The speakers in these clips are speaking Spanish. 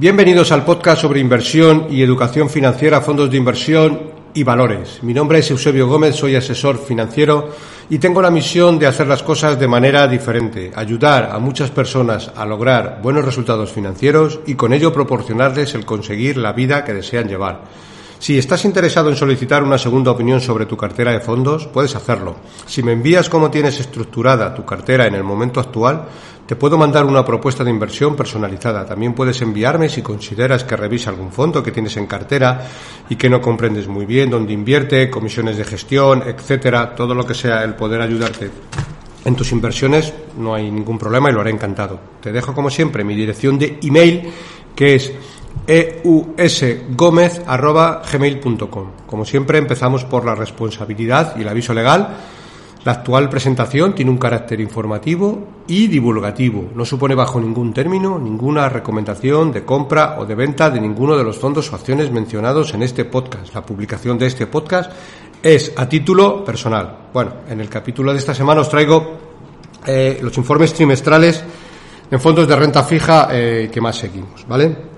Bienvenidos al podcast sobre inversión y educación financiera, fondos de inversión y valores. Mi nombre es Eusebio Gómez, soy asesor financiero y tengo la misión de hacer las cosas de manera diferente, ayudar a muchas personas a lograr buenos resultados financieros y con ello proporcionarles el conseguir la vida que desean llevar. Si estás interesado en solicitar una segunda opinión sobre tu cartera de fondos, puedes hacerlo. Si me envías cómo tienes estructurada tu cartera en el momento actual, te puedo mandar una propuesta de inversión personalizada. También puedes enviarme si consideras que revisa algún fondo que tienes en cartera y que no comprendes muy bien dónde invierte, comisiones de gestión, etcétera, todo lo que sea el poder ayudarte en tus inversiones, no hay ningún problema y lo haré encantado. Te dejo como siempre mi dirección de email que es eusgomez.gmail.com. Como siempre, empezamos por la responsabilidad y el aviso legal. La actual presentación tiene un carácter informativo y divulgativo. No supone bajo ningún término ninguna recomendación de compra o de venta de ninguno de los fondos o acciones mencionados en este podcast. La publicación de este podcast es a título personal. Bueno, en el capítulo de esta semana os traigo eh, los informes trimestrales en fondos de renta fija eh, que más seguimos, ¿vale?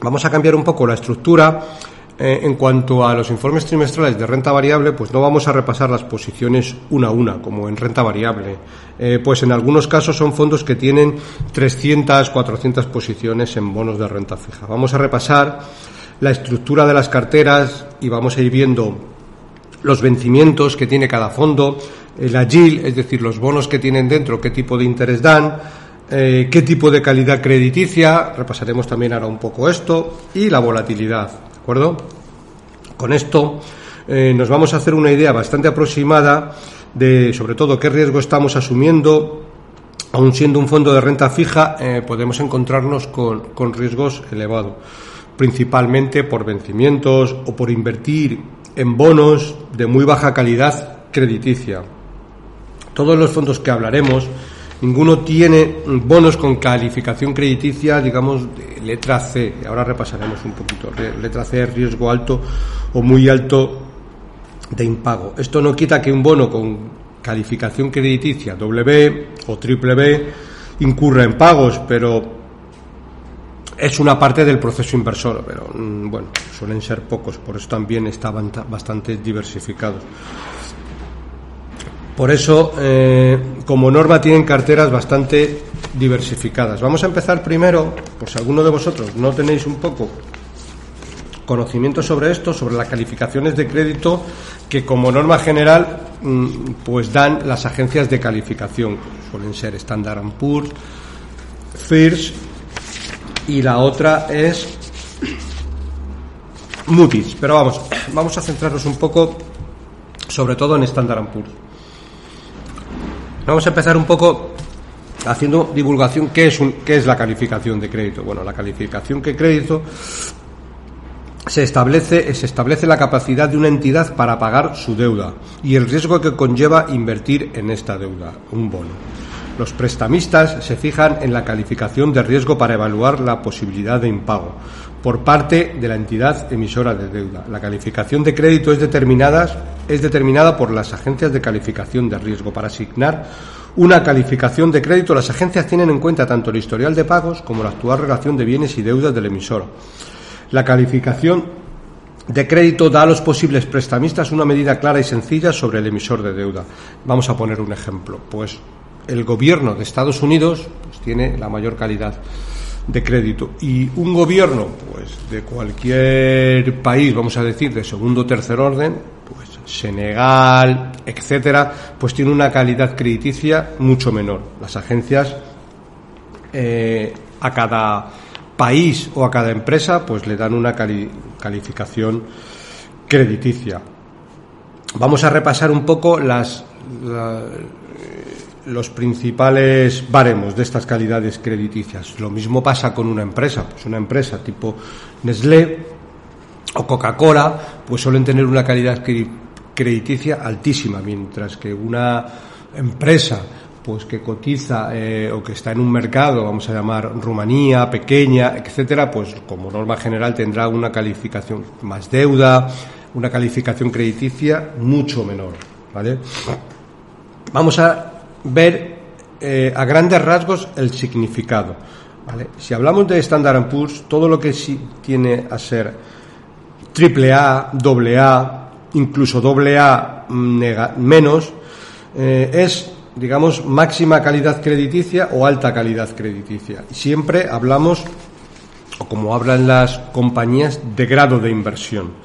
Vamos a cambiar un poco la estructura. Eh, en cuanto a los informes trimestrales de renta variable, pues no vamos a repasar las posiciones una a una, como en renta variable. Eh, pues en algunos casos son fondos que tienen 300, 400 posiciones en bonos de renta fija. Vamos a repasar la estructura de las carteras y vamos a ir viendo los vencimientos que tiene cada fondo, el agil, es decir, los bonos que tienen dentro, qué tipo de interés dan, eh, qué tipo de calidad crediticia, repasaremos también ahora un poco esto, y la volatilidad, ¿de acuerdo? Con esto eh, nos vamos a hacer una idea bastante aproximada de, sobre todo, qué riesgo estamos asumiendo. Aun siendo un fondo de renta fija, eh, podemos encontrarnos con, con riesgos elevados, principalmente por vencimientos o por invertir en bonos de muy baja calidad crediticia. Todos los fondos que hablaremos Ninguno tiene bonos con calificación crediticia, digamos, letra C. Ahora repasaremos un poquito. Letra C, riesgo alto o muy alto de impago. Esto no quita que un bono con calificación crediticia W o triple B incurra en pagos, pero es una parte del proceso inversor, pero mm, bueno, suelen ser pocos, por eso también estaban bastante diversificados. Por eso, eh, como norma, tienen carteras bastante diversificadas. Vamos a empezar primero, por si alguno de vosotros no tenéis un poco conocimiento sobre esto, sobre las calificaciones de crédito que como norma general mm, pues dan las agencias de calificación, suelen ser Standard Poor's, Fitch y la otra es Moody's. Pero vamos, vamos a centrarnos un poco sobre todo en Standard Poor's. Vamos a empezar un poco haciendo divulgación qué es, qué es la calificación de crédito. Bueno, la calificación de crédito se establece, se establece la capacidad de una entidad para pagar su deuda y el riesgo que conlleva invertir en esta deuda, un bono. Los prestamistas se fijan en la calificación de riesgo para evaluar la posibilidad de impago por parte de la entidad emisora de deuda. La calificación de crédito es determinada, es determinada por las agencias de calificación de riesgo. Para asignar una calificación de crédito, las agencias tienen en cuenta tanto el historial de pagos como la actual relación de bienes y deudas del emisor. La calificación de crédito da a los posibles prestamistas una medida clara y sencilla sobre el emisor de deuda. Vamos a poner un ejemplo. Pues el gobierno de Estados Unidos pues, tiene la mayor calidad de crédito. Y un gobierno, pues, de cualquier país, vamos a decir, de segundo o tercer orden, pues Senegal, etcétera, pues tiene una calidad crediticia mucho menor. Las agencias eh, a cada país o a cada empresa, pues le dan una calificación crediticia. Vamos a repasar un poco las, los principales baremos de estas calidades crediticias. Lo mismo pasa con una empresa, pues una empresa tipo Nestlé o Coca-Cola, pues suelen tener una calidad crediticia altísima, mientras que una empresa pues que cotiza eh, o que está en un mercado, vamos a llamar Rumanía, pequeña, etcétera, pues como norma general tendrá una calificación más deuda, una calificación crediticia mucho menor, ¿vale? Vamos a ver eh, a grandes rasgos el significado. ¿vale? Si hablamos de Standard Poor's, todo lo que sí tiene a ser triple A, doble A, incluso doble A menos, eh, es digamos, máxima calidad crediticia o alta calidad crediticia. Siempre hablamos, o como hablan las compañías, de grado de inversión.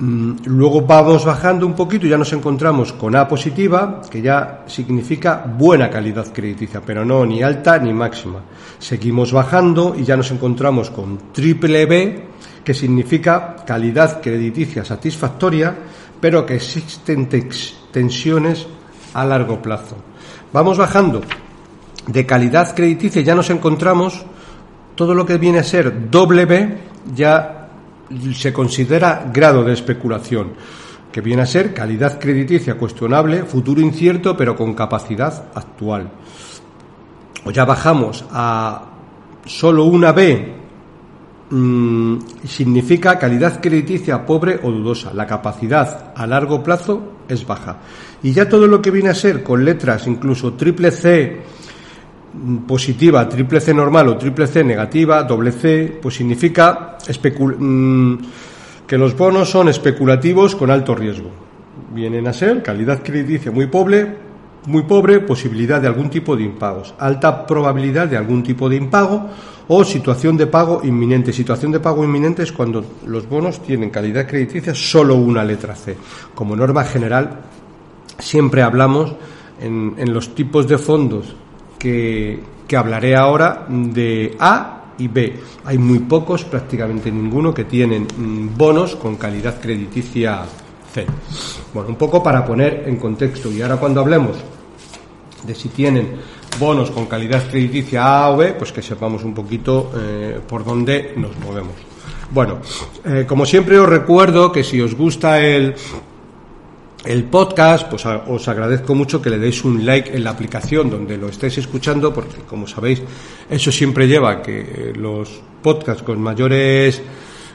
Mm, luego vamos bajando un poquito y ya nos encontramos con A positiva, que ya significa buena calidad crediticia, pero no ni alta ni máxima. Seguimos bajando y ya nos encontramos con triple B, que significa calidad crediticia satisfactoria, pero que existen tensiones a largo plazo. Vamos bajando de calidad crediticia, ya nos encontramos todo lo que viene a ser doble B, ya se considera grado de especulación, que viene a ser calidad crediticia cuestionable, futuro incierto, pero con capacidad actual. O ya bajamos a solo una B, mm, significa calidad crediticia pobre o dudosa. La capacidad a largo plazo es baja. Y ya todo lo que viene a ser con letras, incluso triple C positiva, triple C normal o triple C negativa, doble C, pues significa mm, que los bonos son especulativos con alto riesgo. Vienen a ser calidad crediticia muy pobre, muy pobre, posibilidad de algún tipo de impagos, alta probabilidad de algún tipo de impago o situación de pago inminente. Situación de pago inminente es cuando los bonos tienen calidad crediticia solo una letra C. Como norma general, siempre hablamos en, los tipos de fondos que, que hablaré ahora de A y B. Hay muy pocos, prácticamente ninguno, que tienen mm, bonos con calidad crediticia C. Bueno, un poco para poner en contexto. Y ahora cuando hablemos de si tienen bonos con calidad crediticia A o B, pues que sepamos un poquito eh, por dónde nos movemos. Bueno, eh, como siempre os recuerdo que si os gusta el, el podcast, pues os agradezco mucho que le deis un like en la aplicación donde lo estéis escuchando, porque como sabéis, eso siempre lleva a que eh, los podcasts con mayores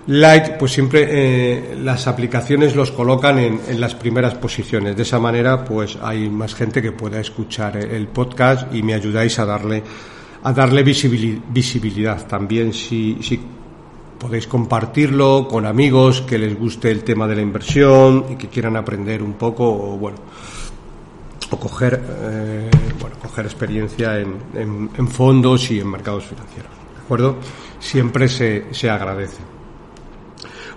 likes, pues siempre eh, las aplicaciones los colocan en, en, las primeras posiciones. De esa manera, pues hay más gente que pueda escuchar el podcast y me ayudáis a darle a darle visibilidad. También si, si podéis compartirlo con amigos que les guste el tema de la inversión y que quieran aprender un poco o bueno o coger eh, bueno coger experiencia en, fondos y en mercados financieros de acuerdo siempre se, se agradece.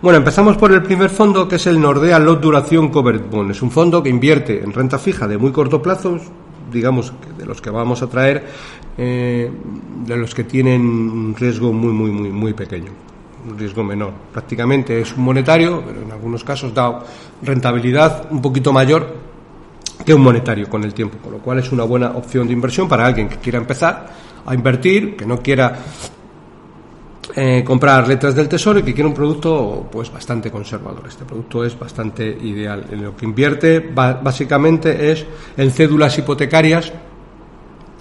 Bueno empezamos por el primer fondo que es el Nordea Lot Duración Covered Bond. Es un fondo que invierte en renta fija de muy corto plazo digamos de los que vamos a traer eh, de los que tienen un riesgo muy muy muy muy pequeño un riesgo menor. Prácticamente es un monetario, pero en algunos casos da rentabilidad un poquito mayor que un monetario con el tiempo, con lo cual es una buena opción de inversión para alguien que quiera empezar a invertir, que no quiera eh, comprar letras del tesoro y que quiera un producto pues bastante conservador. Este producto es bastante ideal. En lo que invierte básicamente es en cédulas hipotecarias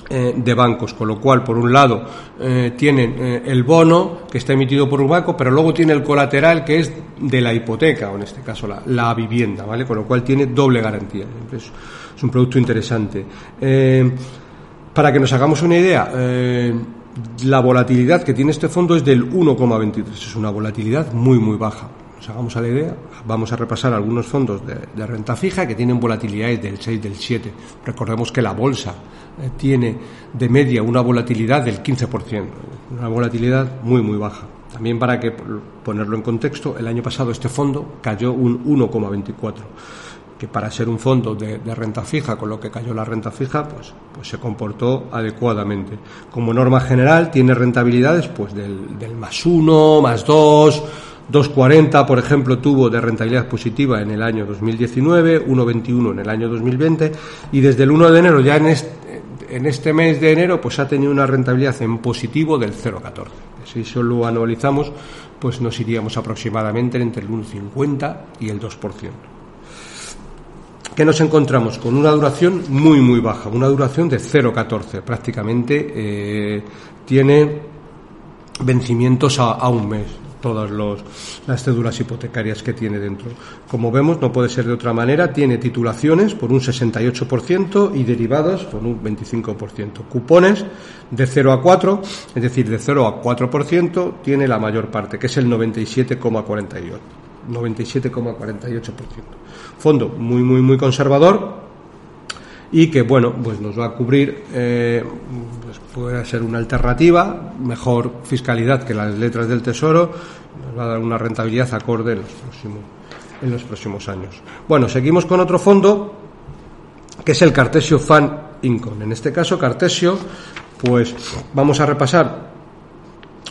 eh, de bancos, con lo cual, por un lado, eh, tienen eh, el bono que está emitido por un banco, pero luego tiene el colateral que es de la hipoteca, o en este caso la, vivienda, ¿vale? Con lo cual tiene doble garantía. Es, es un producto interesante. para que nos hagamos una idea, la volatilidad que tiene este fondo es del 1,23, es una volatilidad muy, muy baja nos hagamos a la idea, vamos a repasar algunos fondos de, renta fija que tienen volatilidades del 6, del 7. Recordemos que la bolsa tiene de media una volatilidad del 15%, una volatilidad muy, muy baja. También para que ponerlo en contexto, el año pasado este fondo cayó un 1,24 que para ser un fondo de, renta fija, con lo que cayó la renta fija, pues, pues se comportó adecuadamente. Como norma general, tiene rentabilidades pues del, del más 1, más 2, 2,40, por ejemplo, tuvo de rentabilidad positiva en el año 2019, 1,21 en el año 2020 y desde el 1 de enero, ya en este, en este mes de enero, pues ha tenido una rentabilidad en positivo del 0,14. Si eso lo anualizamos, pues nos iríamos aproximadamente entre el 1,50 y el 2%. ¿Qué nos encontramos? Con una duración muy, muy baja, una duración de 0,14. Prácticamente eh, tiene vencimientos a un mes todas las cédulas hipotecarias que tiene dentro. Como vemos, no puede ser de otra manera, tiene titulaciones por un 68% y derivados por un 25%. Cupones de 0 a 4, es decir, de 0 a 4%, tiene la mayor parte, que es el 97,48%. 97,48%. Fondo muy, muy, muy conservador, y que bueno pues nos va a cubrir eh, pues puede ser una alternativa mejor fiscalidad que las letras del tesoro va a dar una rentabilidad acorde en los próximos en los próximos años. Bueno seguimos con otro fondo que es el Cartesio Fan Income. En este caso Cartesio pues vamos a repasar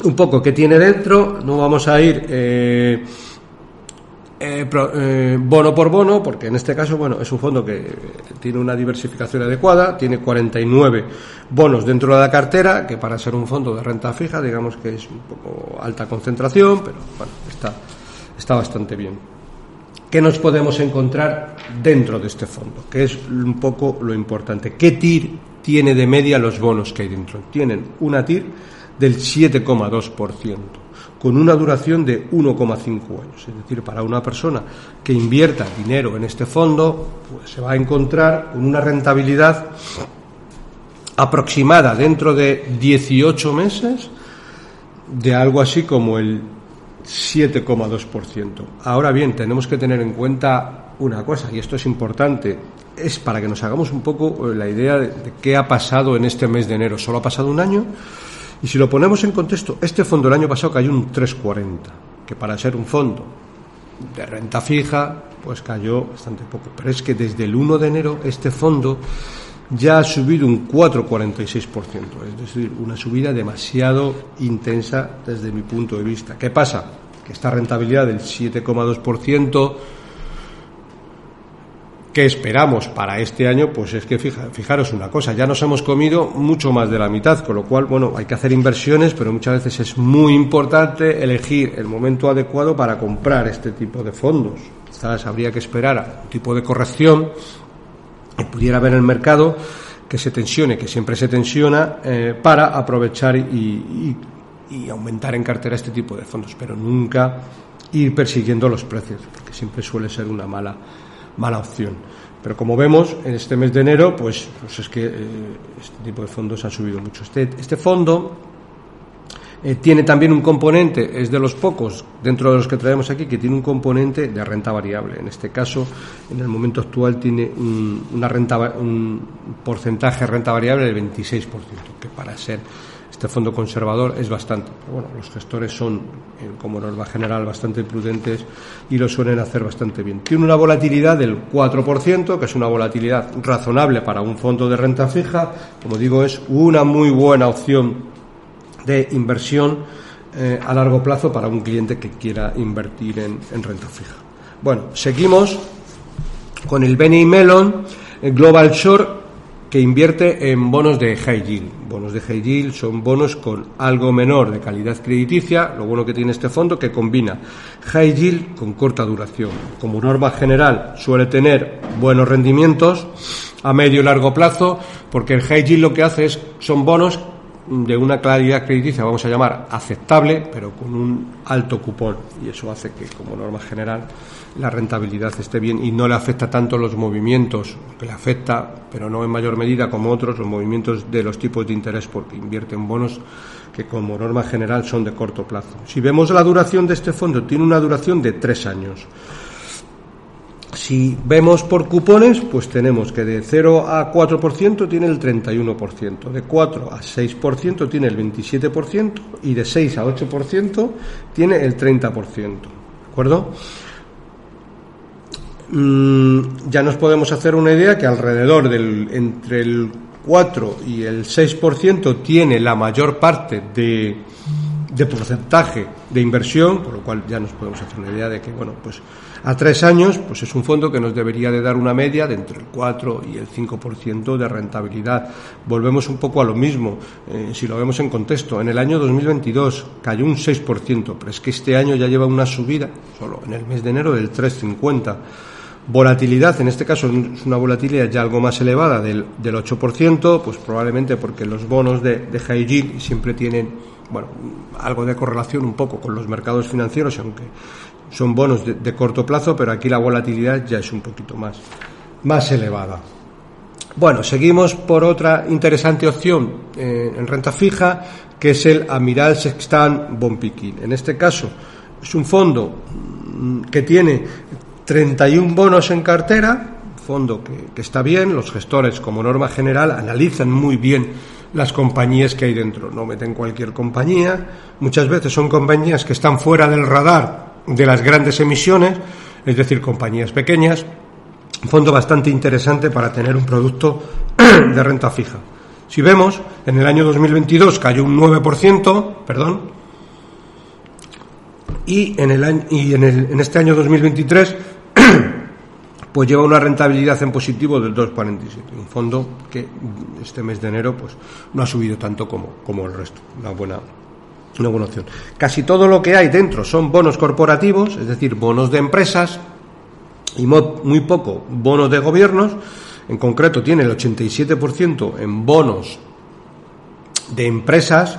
un poco qué tiene dentro. No vamos a ir eh, eh, eh, bono por bono, porque en este caso, bueno, es un fondo que tiene una diversificación adecuada, tiene 49 bonos dentro de la cartera, que para ser un fondo de renta fija, digamos que es un poco alta concentración, pero bueno, está, está bastante bien. ¿Qué nos podemos encontrar dentro de este fondo? Que es un poco lo importante. ¿Qué TIR tiene de media los bonos que hay dentro? Tienen una TIR del 7,2% con una duración de 1,5 años. Es decir, para una persona que invierta dinero en este fondo, pues se va a encontrar con una rentabilidad aproximada dentro de 18 meses de algo así como el 7,2%. Ahora bien, tenemos que tener en cuenta una cosa, y esto es importante, es para que nos hagamos un poco la idea de, de qué ha pasado en este mes de enero. Solo ha pasado un año y si lo ponemos en contexto, este fondo el año pasado cayó un 3,40, que para ser un fondo de renta fija, pues cayó bastante poco. Pero es que desde el 1 de enero este fondo ya ha subido un 4,46%, es decir, una subida demasiado intensa desde mi punto de vista. ¿Qué pasa? Que esta rentabilidad del 7,2% ¿Qué esperamos para este año? Pues es que fijaros una cosa, ya nos hemos comido mucho más de la mitad, con lo cual, bueno, hay que hacer inversiones, pero muchas veces es muy importante elegir el momento adecuado para comprar este tipo de fondos. Quizás habría que esperar a un tipo de corrección que pudiera haber en el mercado que se tensione, que siempre se tensiona, eh, para aprovechar y, y aumentar en cartera este tipo de fondos, pero nunca ir persiguiendo los precios, porque siempre suele ser una mala mala opción. Pero como vemos, en este mes de enero, pues, pues es que eh, este tipo de fondos ha subido mucho. Este, este fondo eh, tiene también un componente, es de los pocos dentro de los que traemos aquí, que tiene un componente de renta variable. En este caso, en el momento actual, tiene un, una renta, un porcentaje de renta variable del 26%, que para ser este fondo conservador es bastante. bueno, los gestores son, eh, como norma general, bastante prudentes y lo suelen hacer bastante bien. Tiene una volatilidad del 4%, que es una volatilidad razonable para un fondo de renta fija. Como digo, es una muy buena opción de inversión eh, a largo plazo para un cliente que quiera invertir en, renta fija. Bueno, seguimos con el Benny Melon, el Global Short que invierte en bonos de high yield. Bonos de high yield son bonos con algo menor de calidad crediticia. Lo bueno que tiene este fondo que combina high yield con corta duración. Como norma general suele tener buenos rendimientos a medio y largo plazo, porque el high yield lo que hace es son bonos de una calidad crediticia, vamos a llamar aceptable, pero con un alto cupón. Y eso hace que, como norma general, la rentabilidad esté bien y no le afecta tanto los movimientos, que le afecta, pero no en mayor medida como otros, los movimientos de los tipos de interés, porque invierte en bonos que como norma general son de corto plazo. Si vemos la duración de este fondo, tiene una duración de tres años. Si vemos por cupones, pues tenemos que de 0 a 4% tiene el 31%, de 4 a 6% tiene el 27% y de 6 a 8% tiene el 30%. ¿De acuerdo? Mm, ya nos podemos hacer una idea que alrededor del entre el 4 y el 6% tiene la mayor parte de, de porcentaje de inversión, con lo cual ya nos podemos hacer una idea de que, bueno, pues a tres años, pues es un fondo que nos debería de dar una media de entre el 4 y el 5% de rentabilidad. Volvemos un poco a lo mismo, eh, si lo vemos en contexto. En el año 2022 cayó un 6%, pero es que este año ya lleva una subida, solo en el mes de enero, del 3,50%. Volatilidad, en este caso es una volatilidad ya algo más elevada del, del 8%, pues probablemente porque los bonos de, de high siempre tienen bueno, algo de correlación un poco con los mercados financieros, aunque son bonos de, corto plazo, pero aquí la volatilidad ya es un poquito más, más elevada. Bueno, seguimos por otra interesante opción eh, en renta fija, que es el Amiral Sextan Bonpiquín. En este caso, es un fondo mm, que tiene 31 bonos en cartera, fondo que, está bien, los gestores como norma general analizan muy bien las compañías que hay dentro, no meten cualquier compañía, muchas veces son compañías que están fuera del radar de las grandes emisiones, es decir, compañías pequeñas, fondo bastante interesante para tener un producto de renta fija. Si vemos, en el año 2022 cayó un 9%, perdón, y en, el y en, el, en este año 2023 pues lleva una rentabilidad en positivo del 2,47. Un fondo que este mes de enero pues no ha subido tanto como, como el resto. Una buena, una buena opción. Casi todo lo que hay dentro son bonos corporativos, es decir, bonos de empresas y muy poco bonos de gobiernos. En concreto tiene el 87% en bonos de empresas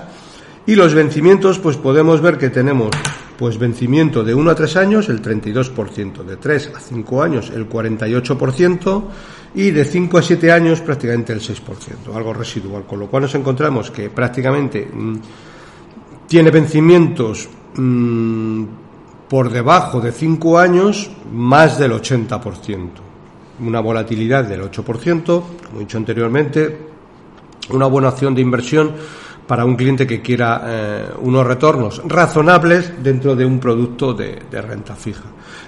y los vencimientos pues podemos ver que tenemos pues vencimiento de 1 a 3 años el 32%, de 3 a 5 años el 48% y de 5 a 7 años prácticamente el 6%, algo residual, con lo cual nos encontramos que prácticamente mm, tiene vencimientos mm, por debajo de 5 años más del 80%, una volatilidad del 8%, como he dicho anteriormente, una buena opción de inversión para un cliente que quiera eh, unos retornos razonables dentro de un producto de, renta fija.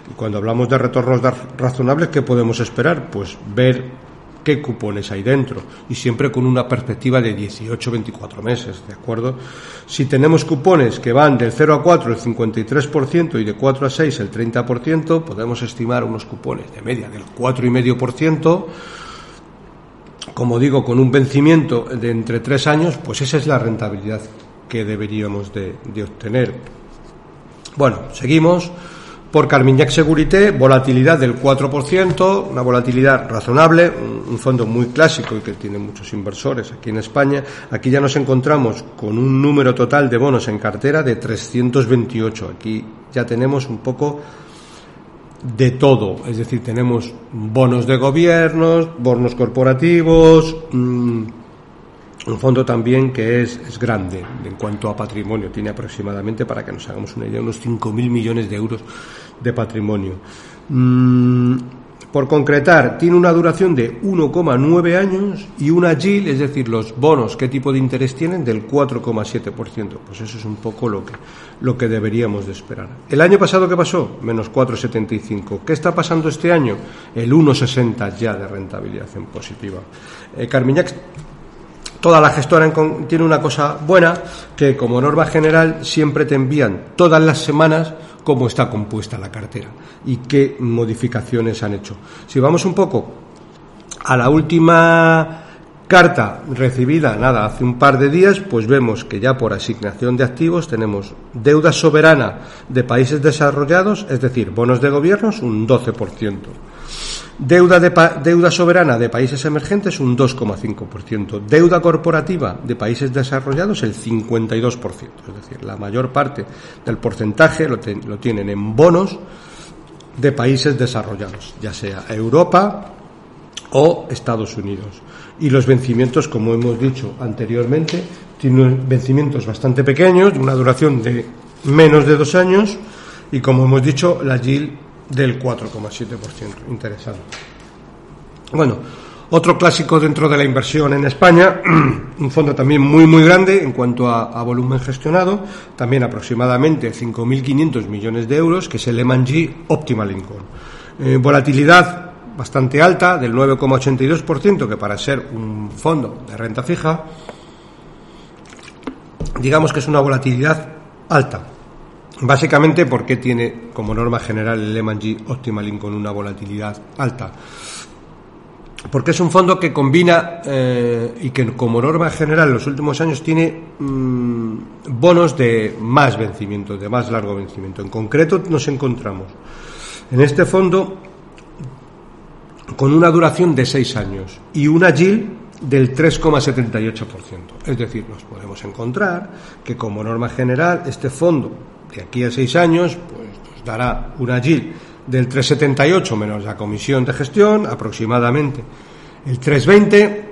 Y cuando hablamos de retornos razonables, ¿qué podemos esperar? Pues ver qué cupones hay dentro y siempre con una perspectiva de 18-24 meses, ¿de acuerdo? Si tenemos cupones que van del 0 a 4 el 53% y de 4 a 6 el 30%, podemos estimar unos cupones de media del 4,5%, como digo, con un vencimiento de entre tres años, pues esa es la rentabilidad que deberíamos de, obtener. Bueno, seguimos. Por Carmignac Segurité, volatilidad del 4%, una volatilidad razonable, un, fondo muy clásico y que tiene muchos inversores aquí en España. Aquí ya nos encontramos con un número total de bonos en cartera de 328. Aquí ya tenemos un poco de todo, es decir, tenemos bonos de gobiernos, bonos corporativos, mm, un fondo también que es, es, grande en cuanto a patrimonio, tiene aproximadamente, para que nos hagamos una idea, unos 5.000 millones de euros de patrimonio. Mm, por concretar, tiene una duración de 1,9 años y una GIL, es decir, los bonos, qué tipo de interés tienen, del 4,7%. Pues eso es un poco lo que, lo que deberíamos de esperar. ¿El año pasado qué pasó? Menos 4,75. ¿Qué está pasando este año? El 1,60 ya de rentabilidad en positiva. Eh, Carmiñac Toda la gestora tiene una cosa buena, que como norma general siempre te envían todas las semanas cómo está compuesta la cartera y qué modificaciones han hecho. Si vamos un poco a la última carta recibida, nada, hace un par de días, pues vemos que ya por asignación de activos tenemos deuda soberana de países desarrollados, es decir, bonos de gobiernos, un 12%. Deuda, de, deuda soberana de países emergentes un 2,5%. Deuda corporativa de países desarrollados el 52%. Es decir, la mayor parte del porcentaje lo, lo tienen en bonos de países desarrollados, ya sea Europa o Estados Unidos. Y los vencimientos, como hemos dicho anteriormente, tienen vencimientos bastante pequeños, de una duración de menos de dos años, y como hemos dicho, la GIL del 4,7%. Interesante. Bueno, otro clásico dentro de la inversión en España, un fondo también muy muy grande en cuanto a, volumen gestionado, también aproximadamente 5.500 millones de euros, que es el G Optimal Income. Eh, volatilidad bastante alta, del 9,82%, que para ser un fondo de renta fija, digamos que es una volatilidad alta. Básicamente porque tiene como norma general el Lehman G Optimal con una volatilidad alta. Porque es un fondo que combina eh, y que como norma general en los últimos años tiene mm, bonos de más vencimiento, de más largo vencimiento. En concreto nos encontramos en este fondo con una duración de seis años y una GIL del 3,78%. Es decir, nos podemos encontrar que como norma general este fondo de aquí a seis años pues, pues dará una yield del 3,78 menos la comisión de gestión, aproximadamente el 3,20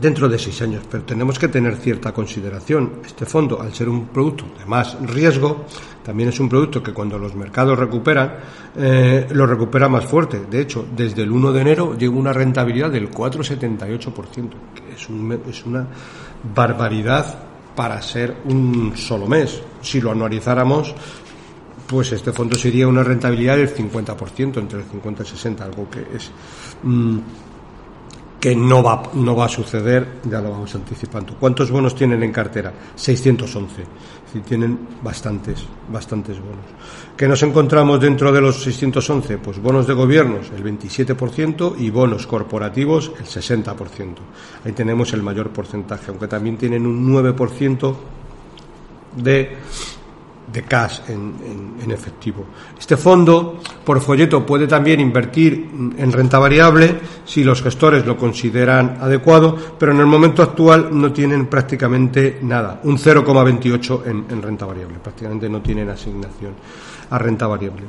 dentro de seis años. Pero tenemos que tener cierta consideración. Este fondo, al ser un producto de más riesgo, también es un producto que cuando los mercados recuperan, eh, lo recupera más fuerte. De hecho, desde el 1 de enero llegó una rentabilidad del 4,78%, que es, es una barbaridad para ser un solo mes. Si lo anualizáramos, pues este fondo sería una rentabilidad del 50%, entre el 50 y el 60, algo que es mm, que no va, no va a suceder, ya lo vamos anticipando. ¿Cuántos bonos tienen en cartera? 611. Es tienen bastantes, bastantes bonos. ¿Qué nos encontramos dentro de los 611? Pues bonos de gobiernos, el 27%, y bonos corporativos, el 60%. Ahí tenemos el mayor porcentaje, aunque también tienen un 9% de de cash en, efectivo. Este fondo, por folleto, puede también invertir en renta variable si los gestores lo consideran adecuado, pero en el momento actual no tienen prácticamente nada, un 0,28 en, en renta variable, prácticamente no tienen asignación a renta variable.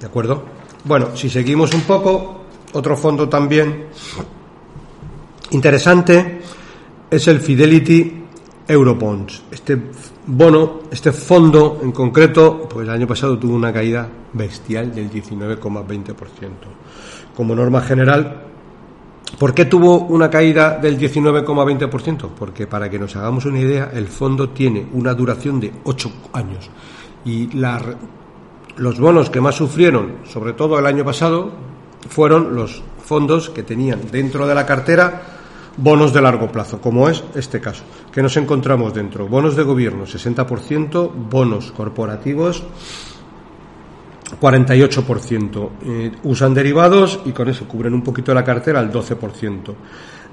¿De acuerdo? Bueno, si seguimos un poco, otro fondo también interesante es el Fidelity Eurobonds. Este bono, este fondo en concreto, pues el año pasado tuvo una caída bestial del 19,20%. Como norma general, ¿por qué tuvo una caída del 19,20%? Porque para que nos hagamos una idea, el fondo tiene una duración de 8 años y los bonos que más sufrieron, sobre todo el año pasado, fueron los fondos que tenían dentro de la cartera bonos de largo plazo, como es este caso, que nos encontramos dentro. Bonos de gobierno, 60%, bonos corporativos, 48%. Eh, usan derivados y con eso cubren un poquito la cartera al 12%.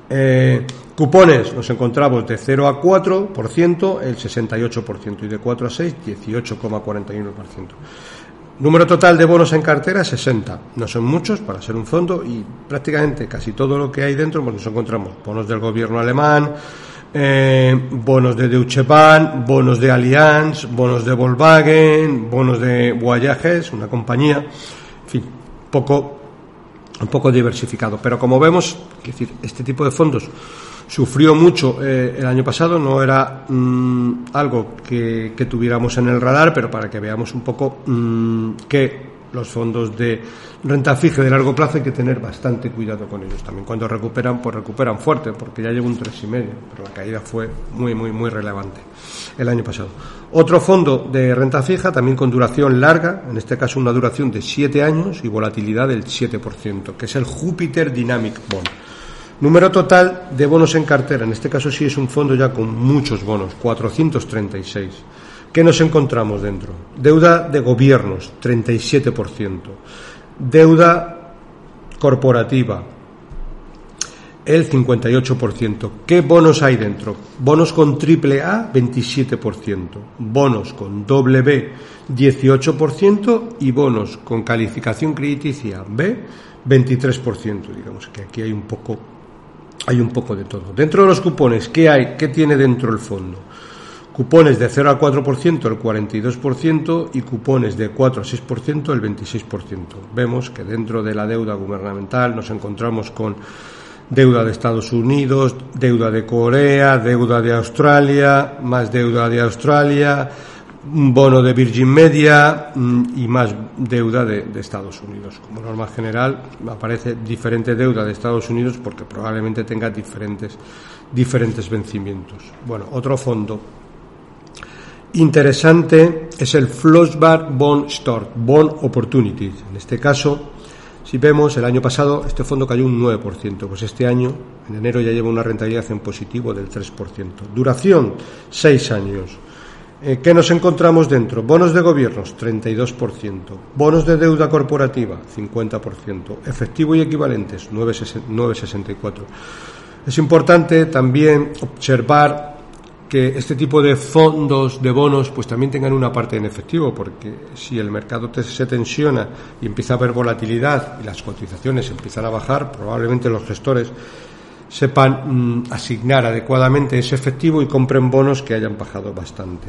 Eh, cupones nos encontramos de 0 a 4%, el 68%, y de 4 a 6, 18,41%. Número total de bonos en cartera 60. No son muchos para ser un fondo y prácticamente casi todo lo que hay dentro pues nos encontramos bonos del gobierno alemán, eh, bonos de Deutsche Bahn, bonos de Allianz, bonos de Volkswagen, bonos de Voyages, una compañía, en fin, poco, un poco diversificado. Pero como vemos, decir, este tipo de fondos sufrió mucho eh, el año pasado, no era mm, algo que, tuviéramos en el radar, pero para que veamos un poco mm, que los fondos de renta fija de largo plazo hay que tener bastante cuidado con ellos. También cuando recuperan, pues recuperan fuerte, porque ya llevo un tres y medio, pero la caída fue muy, muy, muy relevante el año pasado. Otro fondo de renta fija, también con duración larga, en este caso una duración de siete años y volatilidad del 7%, que es el Jupiter Dynamic Bond. Número total de bonos en cartera, en este caso sí es un fondo ya con muchos bonos, 436. ¿Qué nos encontramos dentro? Deuda de gobiernos, 37%. Deuda corporativa, el 58%. ¿Qué bonos hay dentro? Bonos con triple A, 27%. Bonos con doble B, 18%. Y bonos con calificación crediticia B, 23%. Digamos que aquí hay un poco hay un poco de todo. Dentro de los cupones, ¿qué hay? ¿Qué tiene dentro el fondo? Cupones de 0 a 4%, el 42%, y cupones de 4 a 6%, el 26%. Vemos que dentro de la deuda gubernamental nos encontramos con deuda de Estados Unidos, deuda de Corea, deuda de Australia, más deuda de Australia, un bono de Virgin Media mm, y más deuda de, Estados Unidos. Como norma general, aparece diferente deuda de Estados Unidos porque probablemente tenga diferentes, diferentes vencimientos. Bueno, otro fondo interesante es el Flossbar Bond Store, Bond Opportunities. En este caso, si vemos, el año pasado este fondo cayó un 9%, pues este año, en enero, ya lleva una rentabilidad en positivo del 3%. Duración, 6 años. Eh, ¿Qué nos encontramos dentro? Bonos de gobiernos, 32%. Bonos de deuda corporativa, 50%. Efectivo y equivalentes, 9,64%. Es importante también observar que este tipo de fondos de bonos pues también tengan una parte en efectivo, porque si el mercado se tensiona y empieza a haber volatilidad y las cotizaciones empiezan a bajar, probablemente los gestores sepan mm, asignar adecuadamente ese efectivo y compren bonos que hayan bajado bastante.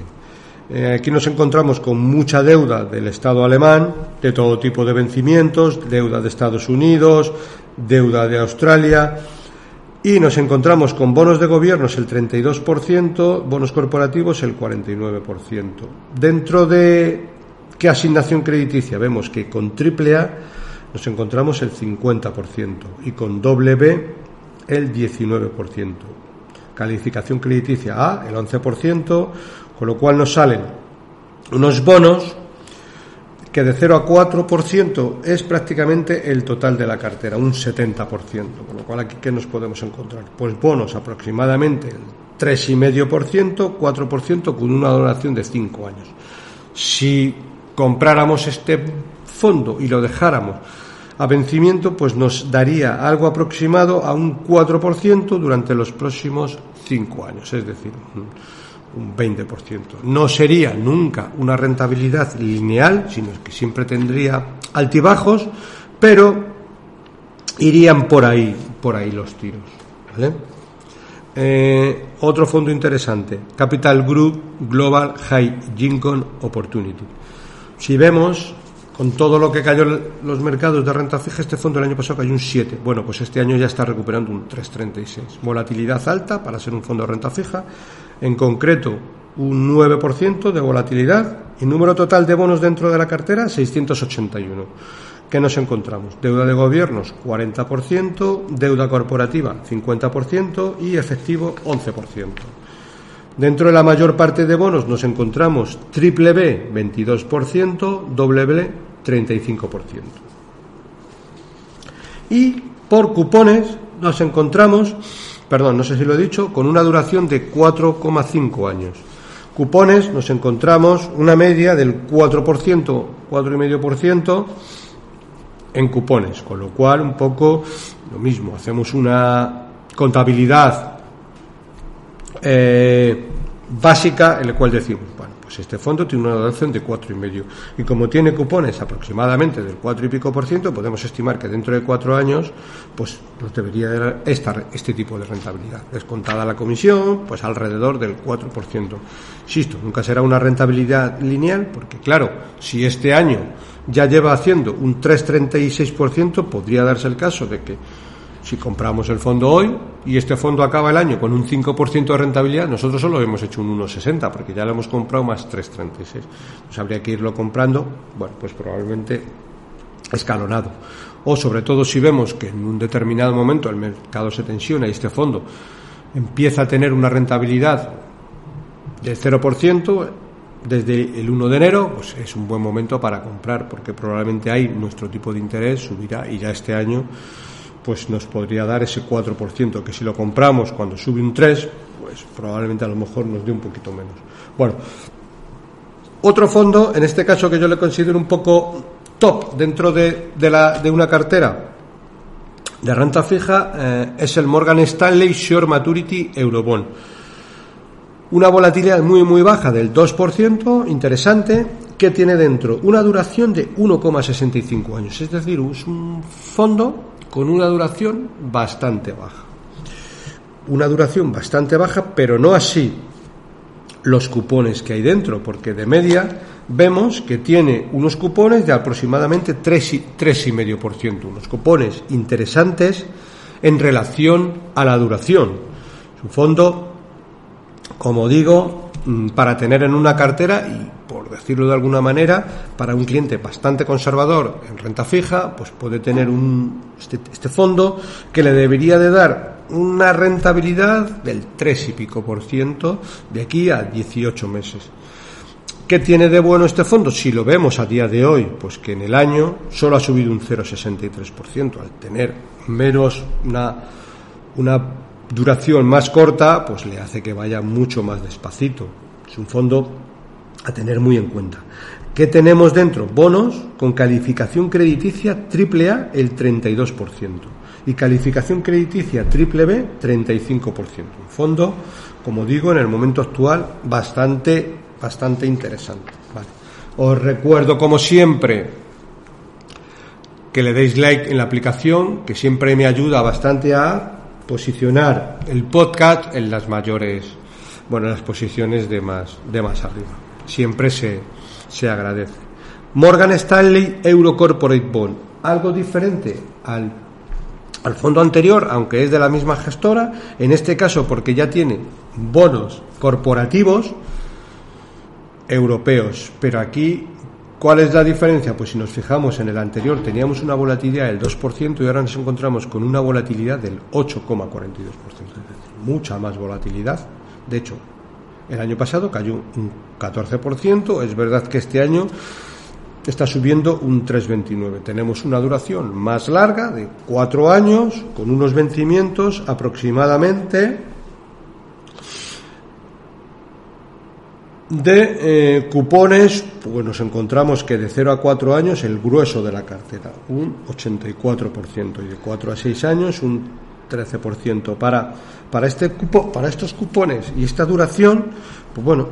Eh, aquí nos encontramos con mucha deuda del Estado alemán, de todo tipo de vencimientos, deuda de Estados Unidos, deuda de Australia, y nos encontramos con bonos de gobiernos el 32%, bonos corporativos el 49%. Dentro de qué asignación crediticia vemos que con AAA nos encontramos el 50% y con doble B el 19%. Calificación crediticia A el 11%, con lo cual nos salen unos bonos que de 0 a 4% es prácticamente el total de la cartera, un 70%. Con lo cual, aquí, ¿qué nos podemos encontrar? Pues bonos aproximadamente el 3,5%, 4% con una duración de 5 años. Si compráramos este fondo y lo dejáramos a vencimiento, pues nos daría algo aproximado a un 4% durante los próximos 5 años. Es decir, un 20%. No sería nunca una rentabilidad lineal, sino que siempre tendría altibajos, pero irían por ahí, por ahí los tiros. Eh, otro fondo interesante, Capital Group Global High Income Opportunity. Si vemos, con todo lo que cayó los mercados de renta fija, este fondo el año pasado cayó un 7. Bueno, pues este año ya está recuperando un 3,36. Volatilidad alta para ser un fondo de renta fija, en concreto un 9% de volatilidad y número total de bonos dentro de la cartera 681. ¿Qué nos encontramos? Deuda de gobiernos 40%, deuda corporativa 50% y efectivo 11%. Dentro de la mayor parte de bonos nos encontramos triple B 22%, doble B 35%. Y por cupones nos encontramos perdón, no sé si lo he dicho, con una duración de 4,5 años. Cupones nos encontramos una media del 4%, 4,5% en cupones, con lo cual un poco lo mismo, hacemos una contabilidad eh, básica en la cual decimos, pues este fondo tiene una duración de cuatro y medio. Y como tiene cupones aproximadamente del cuatro y pico por ciento, podemos estimar que dentro de cuatro años, pues nos debería dar este tipo de rentabilidad. Descontada la comisión, pues alrededor del 4%. Insisto, nunca será una rentabilidad lineal, porque claro, si este año ya lleva haciendo un 3,36%, podría darse el caso de que si compramos el fondo hoy y este fondo acaba el año con un 5% de rentabilidad, nosotros solo hemos hecho un 1,60 porque ya lo hemos comprado más 3,36. Pues habría que irlo comprando, bueno, pues probablemente escalonado. O sobre todo si vemos que en un determinado momento el mercado se tensiona y este fondo empieza a tener una rentabilidad del 0%, desde el 1 de enero, pues es un buen momento para comprar, porque probablemente ahí nuestro tipo de interés subirá y ya este año pues nos podría dar ese 4%, que si lo compramos cuando sube un 3, pues probablemente a lo mejor nos dé un poquito menos. Bueno, otro fondo, en este caso que yo le considero un poco top dentro de, la, de una cartera de renta fija, eh, es el Morgan Stanley Short Maturity Eurobond. Una volatilidad muy muy baja del 2%, interesante, que tiene dentro una duración de 1,65 años. Es decir, es un fondo con una duración bastante baja. Una duración bastante baja, pero no así los cupones que hay dentro, porque de media vemos que tiene unos cupones de aproximadamente 3,5%, unos cupones interesantes en relación a la duración. Un fondo, como digo, mm, para tener en una cartera y decirlo de alguna manera, para un cliente bastante conservador en renta fija, pues puede tener un, este, este fondo que le debería de dar una rentabilidad del 3 y pico por ciento de aquí a 18 meses. ¿Qué tiene de bueno este fondo? Si lo vemos a día de hoy, pues que en el año solo ha subido un 0,63%. Al tener menos una, una duración más corta, pues le hace que vaya mucho más despacito. Es un fondo a tener muy en cuenta. ¿Qué tenemos dentro? Bonos con calificación crediticia AAA el 32%. y calificación crediticia triple B 35%. Un fondo, como digo, en el momento actual bastante, bastante interesante. Os recuerdo, como siempre, que le deis like en la aplicación, que siempre me ayuda bastante a posicionar el podcast en las mayores, bueno, en las posiciones de más, de más arriba. Siempre se, se agradece. Morgan Stanley Euro Corporate Bond, algo diferente al, al fondo anterior, aunque es de la misma gestora, en este caso porque ya tiene bonos corporativos europeos, pero aquí ¿Cuál es la diferencia? Pues si nos fijamos en el anterior teníamos una volatilidad del 2% y ahora nos encontramos con una volatilidad del 8,42%, mucha más volatilidad. De hecho, el año pasado cayó un 14%, es verdad que este año está subiendo un 3,29. Tenemos una duración más larga de cuatro años, con unos vencimientos aproximadamente de eh, cupones, pues nos encontramos que de 0 a 4 años el grueso de la cartera, un 84%, y de 4 a 6 años un 13%. Para, para, este cupo, para estos cupones y esta duración, pues bueno,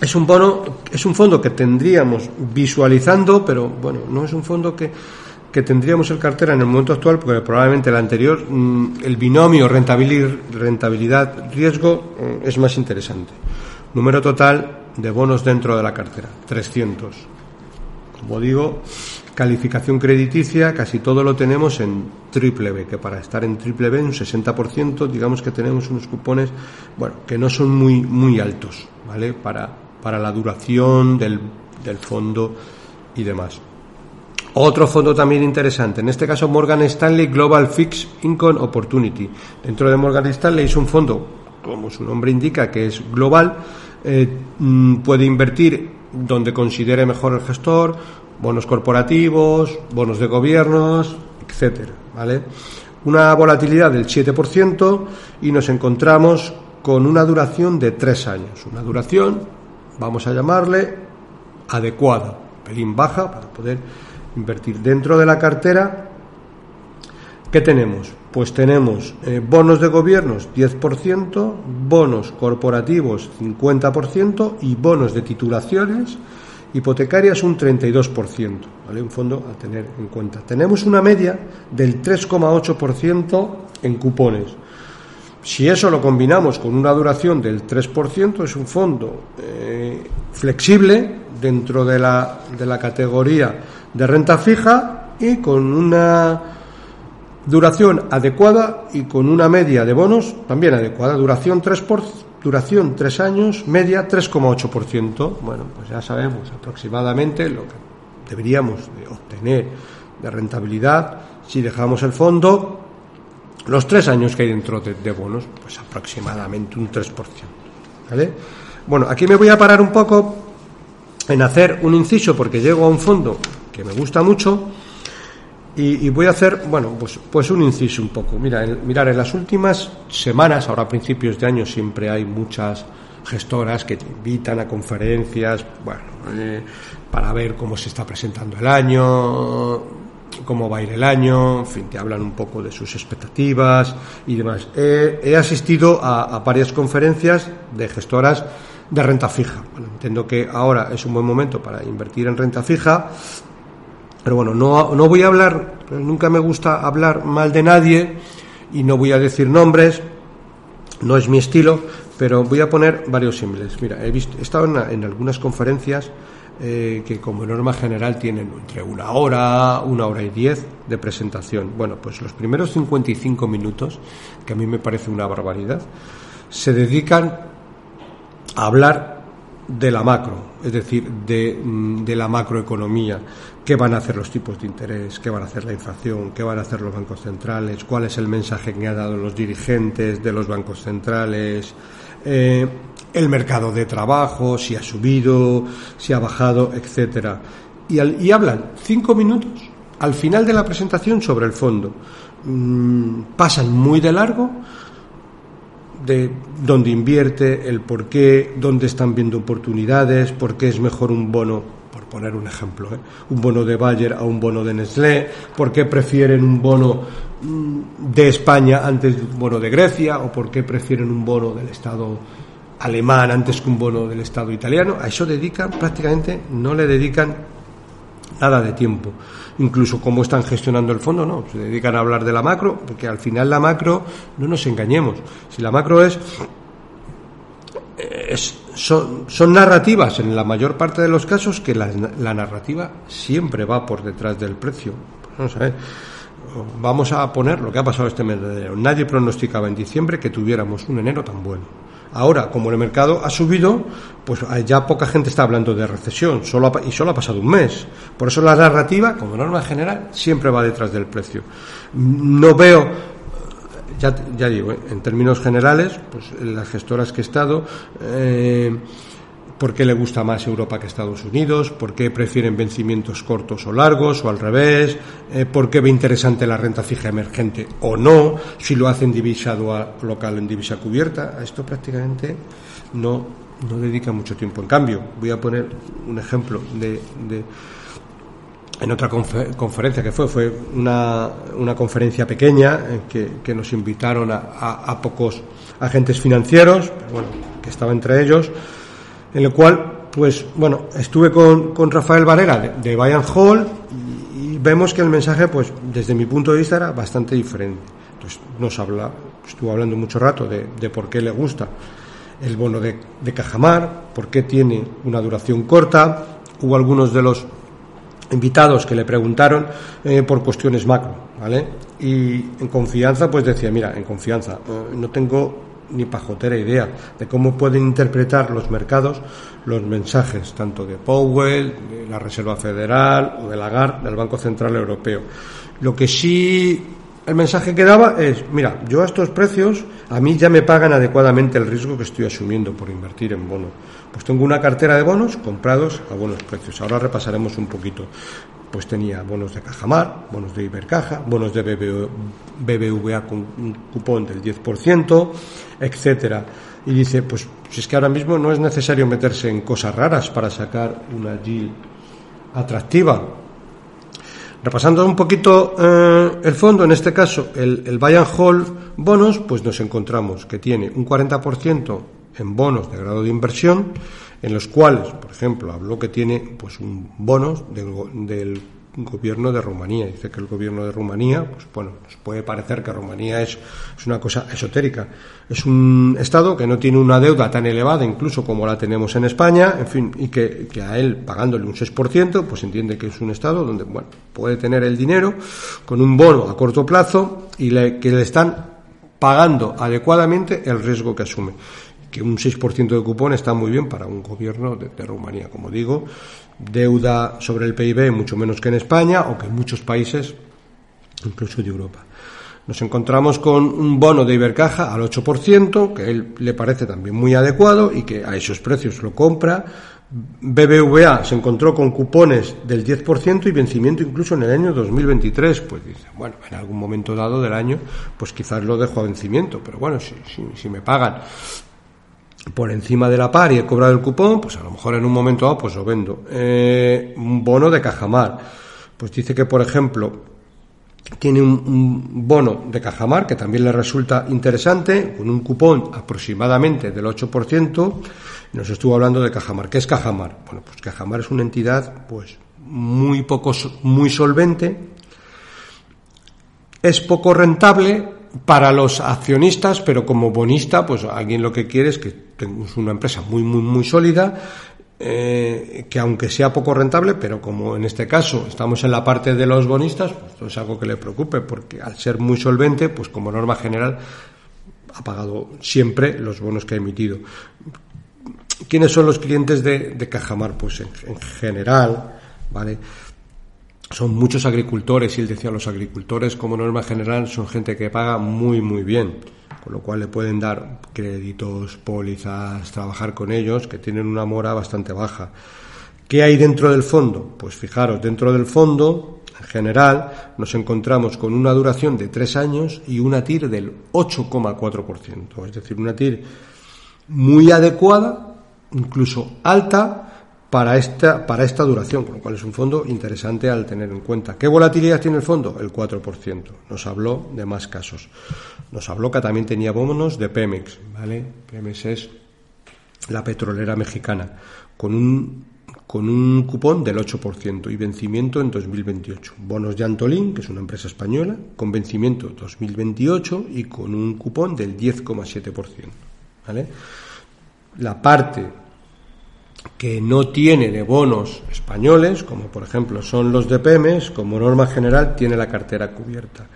es un bono, es un fondo que tendríamos visualizando, pero bueno, no es un fondo que, que tendríamos en cartera en el momento actual, porque probablemente el anterior, mm, el binomio rentabilidad-riesgo mm, es más interesante. Número total de bonos dentro de la cartera, 300. Como digo, calificación crediticia, casi todo lo tenemos en triple B, que para estar en triple B, un 60%, digamos que tenemos unos cupones, bueno, que no son muy, muy altos, ¿vale? Para, para la duración del, del fondo y demás. Otro fondo también interesante, en este caso Morgan Stanley Global Fixed Income Opportunity. Dentro de Morgan Stanley es un fondo como su nombre indica, que es global, eh, mm, puede invertir donde considere mejor el gestor, bonos corporativos, bonos de gobiernos, etcétera, ¿vale? Una volatilidad del 7% y nos encontramos con una duración de tres años. Una duración, vamos a llamarle, adecuada, pelín baja para poder invertir dentro de la cartera. ¿Qué tenemos? Pues tenemos eh, bonos de gobiernos 10%, bonos corporativos 50% y bonos de titulaciones hipotecarias un 32%, ¿vale? Un fondo a tener en cuenta. Tenemos una media del 3,8% en cupones. Si eso lo combinamos con una duración del 3%, es un fondo eh, flexible dentro de la, de la categoría de renta fija y con una Duración adecuada y con una media de bonos también adecuada. Duración 3, por, duración 3 años, media 3,8%. Bueno, pues ya sabemos aproximadamente lo que deberíamos de obtener de rentabilidad si dejamos el fondo. Los tres años que hay dentro de, de bonos, pues aproximadamente un 3%. ¿Vale? Bueno, aquí me voy a parar un poco en hacer un inciso porque llego a un fondo que me gusta mucho y, voy a hacer, bueno, pues, pues un inciso un poco. Mira, mirar, en las últimas semanas, ahora a principios de año, siempre hay muchas gestoras que te invitan a conferencias, bueno, eh, para ver cómo se está presentando el año, cómo va a ir el año, en fin, te hablan un poco de sus expectativas y demás. he asistido a, a, varias conferencias de gestoras de renta fija. Bueno, entiendo que ahora es un buen momento para invertir en renta fija pero bueno, no, no voy a hablar, nunca me gusta hablar mal de nadie y no voy a decir nombres, no es mi estilo, pero voy a poner varios símbolos. Mira, he, visto, he estado en, algunas conferencias eh, que como norma general tienen entre una hora, una hora y diez de presentación. Bueno, pues los primeros 55 minutos, que a mí me parece una barbaridad, se dedican a hablar de la macro, es decir, de, mm, de, la macroeconomía, qué van a hacer los tipos de interés, qué van a hacer la inflación, qué van a hacer los bancos centrales, cuál es el mensaje que han dado los dirigentes de los bancos centrales, eh, el mercado de trabajo, si ha subido, si ha bajado, etcétera. Y, y hablan cinco minutos al final de la presentación sobre el fondo. Mm, pasan muy de largo de dónde invierte, el por qué, dónde están viendo oportunidades, por qué es mejor un bono poner un ejemplo, ¿eh? un bono de Bayer a un bono de Nestlé, por qué prefieren un bono mm, de España antes de un bono de Grecia, o por qué prefieren un bono del Estado alemán antes que un bono del Estado italiano. A eso dedican, prácticamente no le dedican nada de tiempo. Incluso cómo están gestionando el fondo, no, se dedican a hablar de la macro, porque al final la macro, no nos engañemos, si la macro es, son, son, narrativas en la mayor parte de los casos que la, narrativa siempre va por detrás del precio. Vamos a, ver, vamos a poner lo que ha pasado este mes de enero. Nadie pronosticaba en diciembre que tuviéramos un enero tan bueno. Ahora, como el mercado ha subido, pues ya poca gente está hablando de recesión, solo y solo ha pasado un mes. Por eso la narrativa, como norma general, siempre va detrás del precio. No veo, ya, ya digo, ¿eh? en términos generales, pues las gestoras que he estado, eh, por qué le gusta más Europa que Estados Unidos, por qué prefieren vencimientos cortos o largos o al revés, eh, por qué ve interesante la renta fija emergente o no, si lo hace en divisa local en divisa cubierta. A esto prácticamente no, no dedica mucho tiempo. En cambio, voy a poner un ejemplo de, en otra conferencia que fue, fue una, una conferencia pequeña en que, que nos invitaron a, a, pocos agentes financieros, bueno, que estaba entre ellos, en el cual, pues bueno, estuve con, con Rafael Varela de, de Hall y, vemos que el mensaje, pues desde mi punto de vista era bastante diferente. Entonces nos habla, estuvo hablando mucho rato de, de por qué le gusta el bono de, de Cajamar, por qué tiene una duración corta. Hubo algunos de los invitados que le preguntaron eh, por cuestiones macro, ¿vale? Y en confianza, pues decía, mira, en confianza, eh, no tengo ni pajotera idea de cómo pueden interpretar los mercados los mensajes tanto de Powell, de la Reserva Federal o de Lagarde, del Banco Central Europeo. Lo que sí el mensaje que daba es, mira, yo a estos precios, a mí ya me pagan adecuadamente el riesgo que estoy asumiendo por invertir en bonos. Pues tengo una cartera de bonos comprados a buenos precios. Ahora repasaremos un poquito pues tenía bonos de Cajamar, bonos de Ibercaja, bonos de BBVA con un cupón del 10%, etcétera. Y dice, pues si es que ahora mismo no es necesario meterse en cosas raras para sacar una yield atractiva. Repasando un poquito eh, el fondo, en este caso el, el and Hold bonos, pues nos encontramos que tiene un 40% en bonos de grado de inversión, en los cuales, por ejemplo, habló que tiene pues un bono del, gobierno de Rumanía. Dice que el gobierno de Rumanía, pues bueno, nos puede parecer que Rumanía es, es, una cosa esotérica. Es un Estado que no tiene una deuda tan elevada, incluso como la tenemos en España, en fin, y que, que a él, pagándole un 6%, pues entiende que es un Estado donde, bueno, puede tener el dinero con un bono a corto plazo y le, que le están pagando adecuadamente el riesgo que asume que un 6% de cupón está muy bien para un gobierno de, Rumanía. Como digo, deuda sobre el PIB mucho menos que en España o que en muchos países, incluso de Europa. Nos encontramos con un bono de Ibercaja al 8%, que él le parece también muy adecuado y que a esos precios lo compra. BBVA se encontró con cupones del 10% y vencimiento incluso en el año 2023. Pues dice, bueno, en algún momento dado del año, pues quizás lo dejo a vencimiento, pero bueno, si, si me pagan por encima de la par y he cobrado el cupón, pues a lo mejor en un momento dado pues lo vendo. Eh, un bono de Cajamar, pues dice que por ejemplo tiene un, bono de Cajamar que también le resulta interesante, con un cupón aproximadamente del 8%. Nos estuvo hablando de Cajamar. ¿Qué es Cajamar? Bueno, pues Cajamar es una entidad pues muy poco muy solvente, es poco rentable, para los accionistas, pero como bonista, pues alguien lo que quiere es que tengas una empresa muy, muy, muy sólida, eh, que aunque sea poco rentable, pero como en este caso estamos en la parte de los bonistas, pues es algo que le preocupe, porque al ser muy solvente, pues como norma general ha pagado siempre los bonos que ha emitido. ¿Quiénes son los clientes de, Cajamar? Pues en, en general, ¿vale? Son muchos agricultores, y él decía, los agricultores como norma general son gente que paga muy, muy bien, con lo cual le pueden dar créditos, pólizas, trabajar con ellos, que tienen una mora bastante baja. ¿Qué hay dentro del fondo? Pues fijaros, dentro del fondo, en general, nos encontramos con una duración de tres años y una TIR del 8,4%, es decir, una TIR muy adecuada, incluso alta, para esta, para esta duración, con lo cual es un fondo interesante al tener en cuenta. ¿Qué volatilidad tiene el fondo? El 4%. Nos habló de más casos. Nos habló que también tenía bonos de Pemex, ¿vale? Pemex es la petrolera mexicana, con un, con un cupón del 8% y vencimiento en 2028. Bonos de Antolín, que es una empresa española, con vencimiento 2028 y con un cupón del 10,7%. ¿vale? La parte que no tiene de bonos españoles, como por ejemplo son los de PEMES, como norma general tiene la cartera cubierta.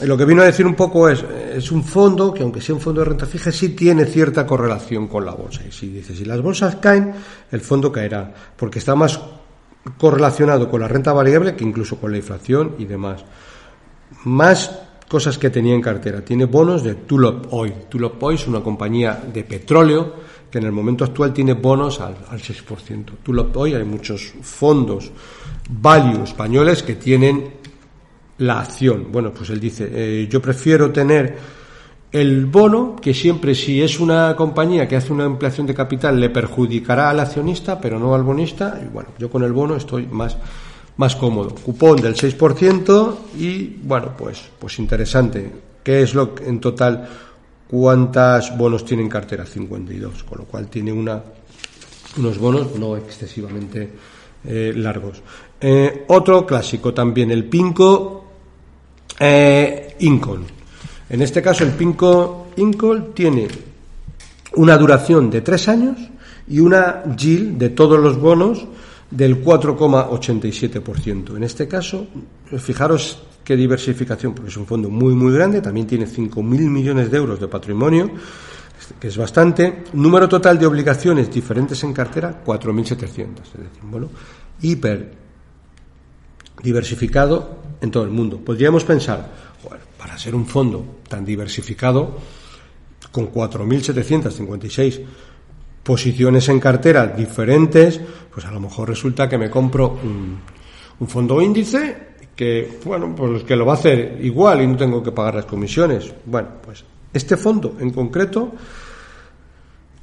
Lo que vino a decir un poco es, es un fondo que aunque sea un fondo de renta fija, sí tiene cierta correlación con la bolsa. Y si dice, si las bolsas caen, el fondo caerá, porque está más correlacionado con la renta variable que incluso con la inflación y demás. Más cosas que tenía en cartera. Tiene bonos de Tulip Oil. Tulip Oil es una compañía de petróleo que en el momento actual tiene bonos al, 6%. Tú lo, hoy hay muchos fondos value españoles que tienen la acción. Bueno, pues él dice, eh, yo prefiero tener el bono, que siempre si es una compañía que hace una ampliación de capital le perjudicará al accionista, pero no al bonista, y bueno, yo con el bono estoy más, más cómodo. Cupón del 6% y bueno, pues, pues interesante. ¿Qué es lo que en total ¿Cuántos bonos tiene en cartera? 52, con lo cual tiene una, unos bonos no excesivamente eh, largos. Eh, otro clásico también, el Pinco eh, Incol. En este caso, el Pinco Incol tiene una duración de tres años y una yield de todos los bonos del 4,87%. En este caso, fijaros qué diversificación, porque es un fondo muy, muy grande, también tiene 5.000 millones de euros de patrimonio, que es bastante. Número total de obligaciones diferentes en cartera, 4.700. Es decir, bueno, hiper diversificado en todo el mundo. Podríamos pensar, para ser un fondo tan diversificado, con 4.756 posiciones en cartera diferentes, pues a lo mejor resulta que me compro un fondo índice que, bueno, pues que lo va a hacer igual y no tengo que pagar las comisiones. Bueno, pues este fondo en concreto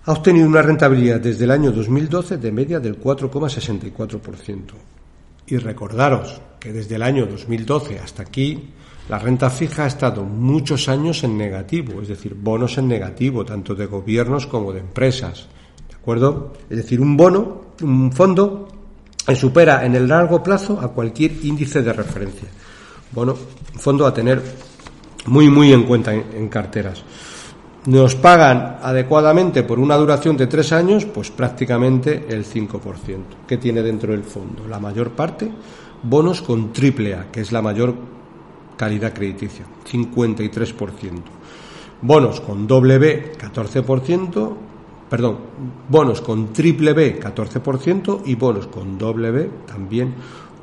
ha obtenido una rentabilidad desde el año 2012 de media del 4,64%. Y recordaros que desde el año 2012 hasta aquí la renta fija ha estado muchos años en negativo, es decir, bonos en negativo, tanto de gobiernos como de empresas. ¿De acuerdo? Es decir, un bono, un fondo supera en el largo plazo a cualquier índice de referencia. Bueno, fondo a tener muy, muy en cuenta en, carteras. Nos pagan adecuadamente por una duración de tres años, pues prácticamente el 5%. que tiene dentro del fondo? La mayor parte, bonos con triple A, que es la mayor calidad crediticia, 53%. Bonos con doble B, 14%, perdón, bonos con triple B 14% y bonos con doble B también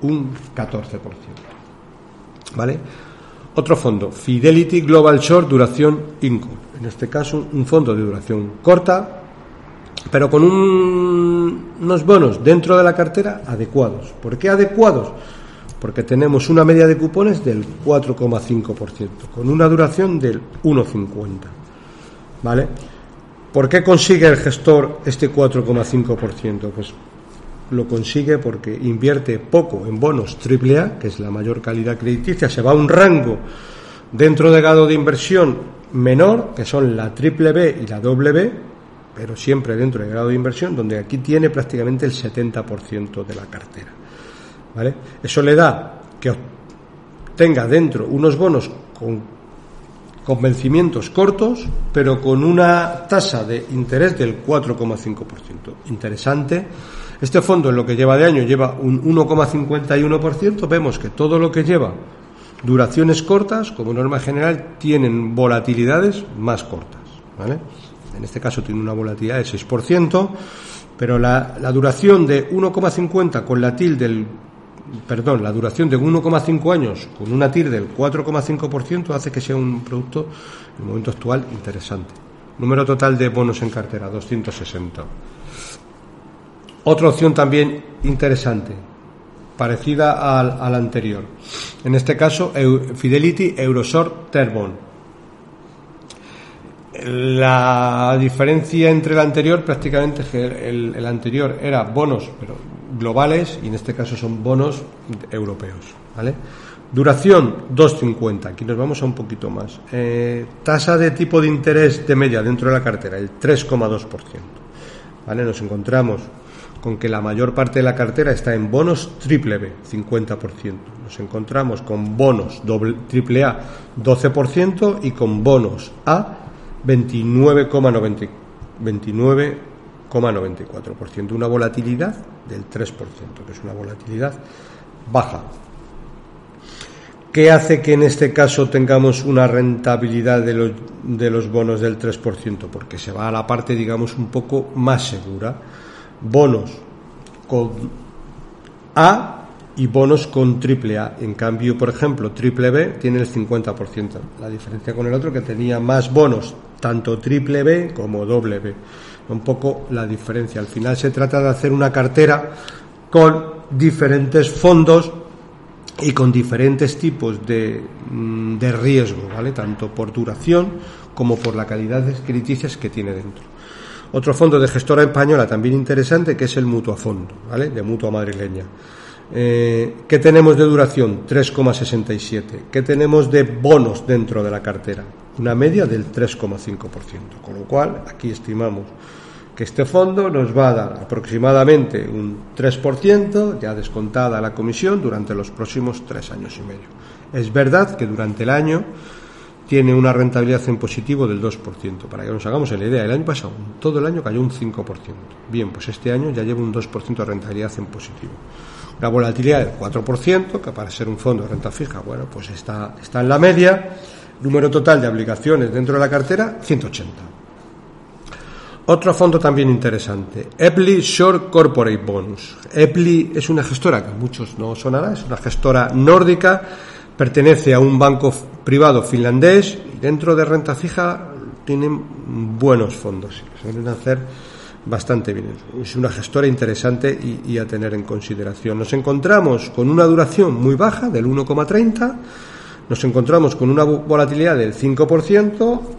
un 14%. ¿Vale? Otro fondo, Fidelity Global Short Duración Income. En este caso, un fondo de duración corta, pero con unos bonos dentro de la cartera adecuados. ¿Por qué adecuados? Porque tenemos una media de cupones del 4,5%, con una duración del 1,50. ¿Vale? ¿Por qué consigue el gestor este 4,5%? Pues lo consigue porque invierte poco en bonos AAA, que es la mayor calidad crediticia, se va a un rango dentro de grado de inversión menor, que son la triple B y la doble B, pero siempre dentro de grado de inversión, donde aquí tiene prácticamente el 70% de la cartera. ¿Vale? Eso le da que tenga dentro unos bonos con con vencimientos cortos, pero con una tasa de interés del 4,5%. Interesante. Este fondo en lo que lleva de año lleva un 1,51%. Vemos que todo lo que lleva duraciones cortas, como norma general, tienen volatilidades más cortas. En este caso tiene una volatilidad del 6%, pero la, la duración de 1,50 con la TIL del perdón, la duración de 1,5 años con una TIR del 4,5% hace que sea un producto en el momento actual interesante. Número total de bonos en cartera, 260. Otra opción también interesante, parecida al, anterior. En este caso, Fidelity Eurosort Terbon. La diferencia entre el anterior prácticamente es que el anterior era bonos pero globales y en este caso son bonos europeos. ¿vale? Duración 2,50. Aquí nos vamos a un poquito más. Eh, tasa de tipo de interés de media dentro de la cartera, el 3,2%. ¿Vale? Nos encontramos con que la mayor parte de la cartera está en bonos triple B, 50%. Nos encontramos con bonos triple A, 12% y con bonos A, 29,94%. 29,94%. Una volatilidad del 3%, que es una volatilidad baja. ¿Qué hace que en este caso tengamos una rentabilidad de los, de los bonos del 3%? Porque se va a la parte, digamos, un poco más segura. Bonos con A y bonos con triple A. En cambio, por ejemplo, triple B tiene el 50%. La diferencia con el otro que tenía más bonos, tanto triple B como doble B. Un poco la diferencia. Al final se trata de hacer una cartera con diferentes fondos y con diferentes tipos de, mm, de, riesgo, ¿vale? Tanto por duración como por la calidad de crediticias que tiene dentro. Otro fondo de gestora española también interesante que es el Mutua Fondo, ¿vale? De Mutua Madrileña. Eh, ¿Qué tenemos de duración? 3,67. ¿Qué tenemos de bonos dentro de la cartera? Una media del 3,5%. Con lo cual, aquí estimamos que este fondo nos va a dar aproximadamente un 3%, ya descontada la comisión, durante los próximos tres años y medio. Es verdad que durante el año tiene una rentabilidad en positivo del 2%. Para que nos hagamos la idea, el año pasado, todo el año cayó un 5%. Bien, pues este año ya lleva un 2% de rentabilidad en positivo. La volatilidad del 4%, que para ser un fondo de renta fija, bueno, pues está, está en la media. Número total de aplicaciones dentro de la cartera, 180. Otro fondo también interesante, Epli Short Corporate Bonds. Epli es una gestora que muchos no sonará, es una gestora nórdica, pertenece a un banco privado finlandés y dentro de renta fija tienen buenos fondos, se suelen hacer bastante bien. Es una gestora interesante y, y, a tener en consideración. Nos encontramos con una duración muy baja del 1,30, nos encontramos con una volatilidad del 5%,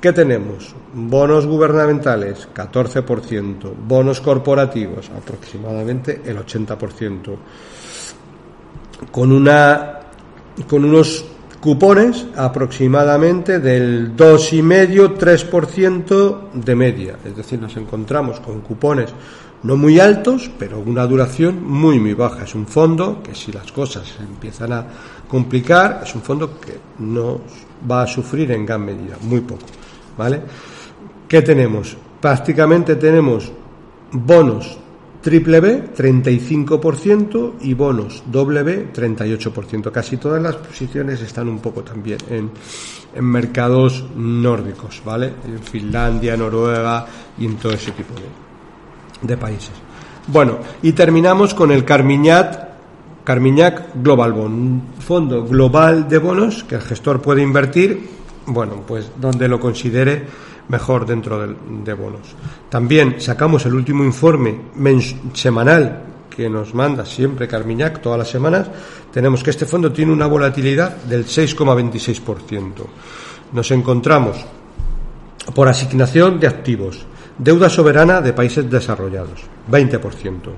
¿Qué tenemos? Bonos gubernamentales, 14%. Bonos corporativos, aproximadamente el 80%. Con, una, con unos cupones aproximadamente del 2,5-3% de media. Es decir, nos encontramos con cupones no muy altos, pero una duración muy, muy baja. Es un fondo que si las cosas se empiezan a complicar, es un fondo que no va a sufrir en gran medida, muy poco. ¿Vale? ¿Qué tenemos? Prácticamente tenemos bonos triple B 35% y bonos doble B 38%. Casi todas las posiciones están un poco también en, en mercados nórdicos, ¿vale? En Finlandia, Noruega y en todo ese tipo de, de países. Bueno, y terminamos con el Carmiñat Carmiñac Global Bond, un fondo global de bonos que el gestor puede invertir bueno, pues donde lo considere mejor dentro de, bonos. También sacamos el último informe semanal que nos manda siempre Carmiñac todas las semanas. Tenemos que este fondo tiene una volatilidad del 6,26%. Nos encontramos por asignación de activos, deuda soberana de países desarrollados, 20%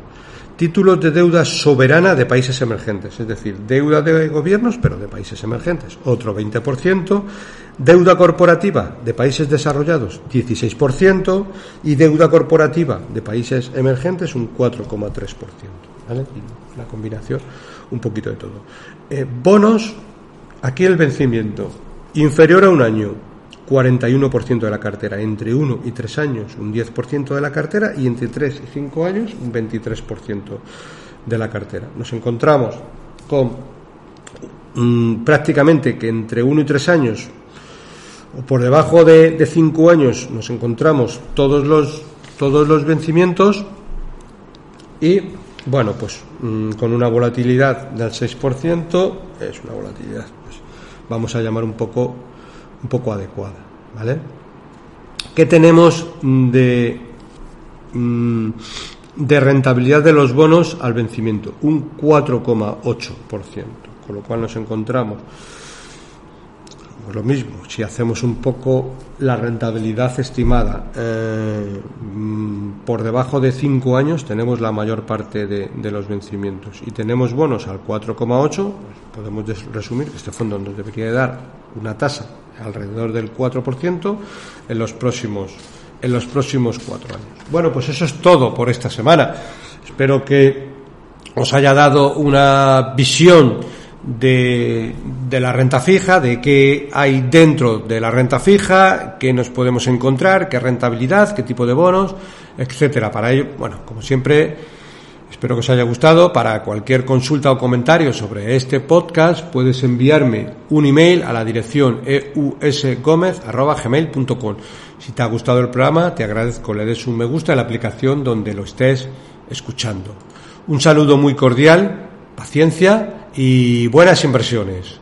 títulos de deuda soberana de países emergentes, es decir, deuda de gobiernos, pero de países emergentes, otro 20%, deuda corporativa de países desarrollados, 16%, y deuda corporativa de países emergentes, un 4,3%. ¿vale? Una combinación, un poquito de todo. Eh, bonos, aquí el vencimiento, inferior a un año, 41% de la cartera, entre 1 y 3 años un 10% de la cartera y entre 3 y 5 años un 23% de la cartera. Nos encontramos con mm, prácticamente que entre 1 y 3 años o por debajo de, 5 años nos encontramos todos los, todos los vencimientos y bueno, pues mm, con una volatilidad del 6%, es una volatilidad, pues, vamos a llamar un poco un poco adecuada. ¿Vale? ¿Qué tenemos de, mm, de rentabilidad de los bonos al vencimiento? Un 4,8%, con lo cual nos encontramos pues lo mismo, si hacemos un poco la rentabilidad estimada eh, mm, por debajo de 5 años, tenemos la mayor parte de, los vencimientos. Y tenemos bonos al 4,8, pues podemos resumir que este fondo nos debería dar una tasa alrededor del 4% en los próximos en los próximos cuatro años. Bueno, pues eso es todo por esta semana. Espero que os haya dado una visión de, de, la renta fija, de qué hay dentro de la renta fija, qué nos podemos encontrar, qué rentabilidad, qué tipo de bonos, etcétera. Para ello, bueno, como siempre, espero que os haya gustado. Para cualquier consulta o comentario sobre este podcast, puedes enviarme un email a la dirección eusgomez.gmail.com. Si te ha gustado el programa, te agradezco le des un me gusta en la aplicación donde lo estés escuchando. Un saludo muy cordial, paciencia y buenas inversiones.